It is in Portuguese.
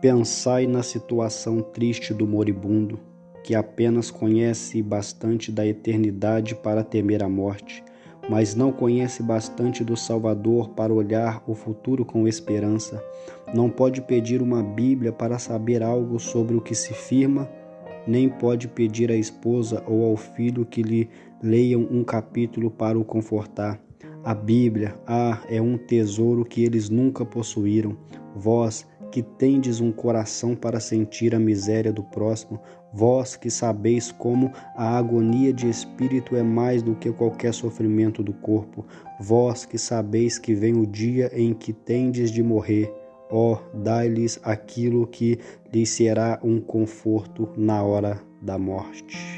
Pensai na situação triste do moribundo, que apenas conhece bastante da eternidade para temer a morte, mas não conhece bastante do Salvador para olhar o futuro com esperança. Não pode pedir uma Bíblia para saber algo sobre o que se firma, nem pode pedir à esposa ou ao filho que lhe leiam um capítulo para o confortar. A Bíblia, ah, é um tesouro que eles nunca possuíram. Vós, que tendes um coração para sentir a miséria do próximo, vós que sabeis como a agonia de espírito é mais do que qualquer sofrimento do corpo, vós que sabeis que vem o dia em que tendes de morrer, ó, dai-lhes aquilo que lhes será um conforto na hora da morte.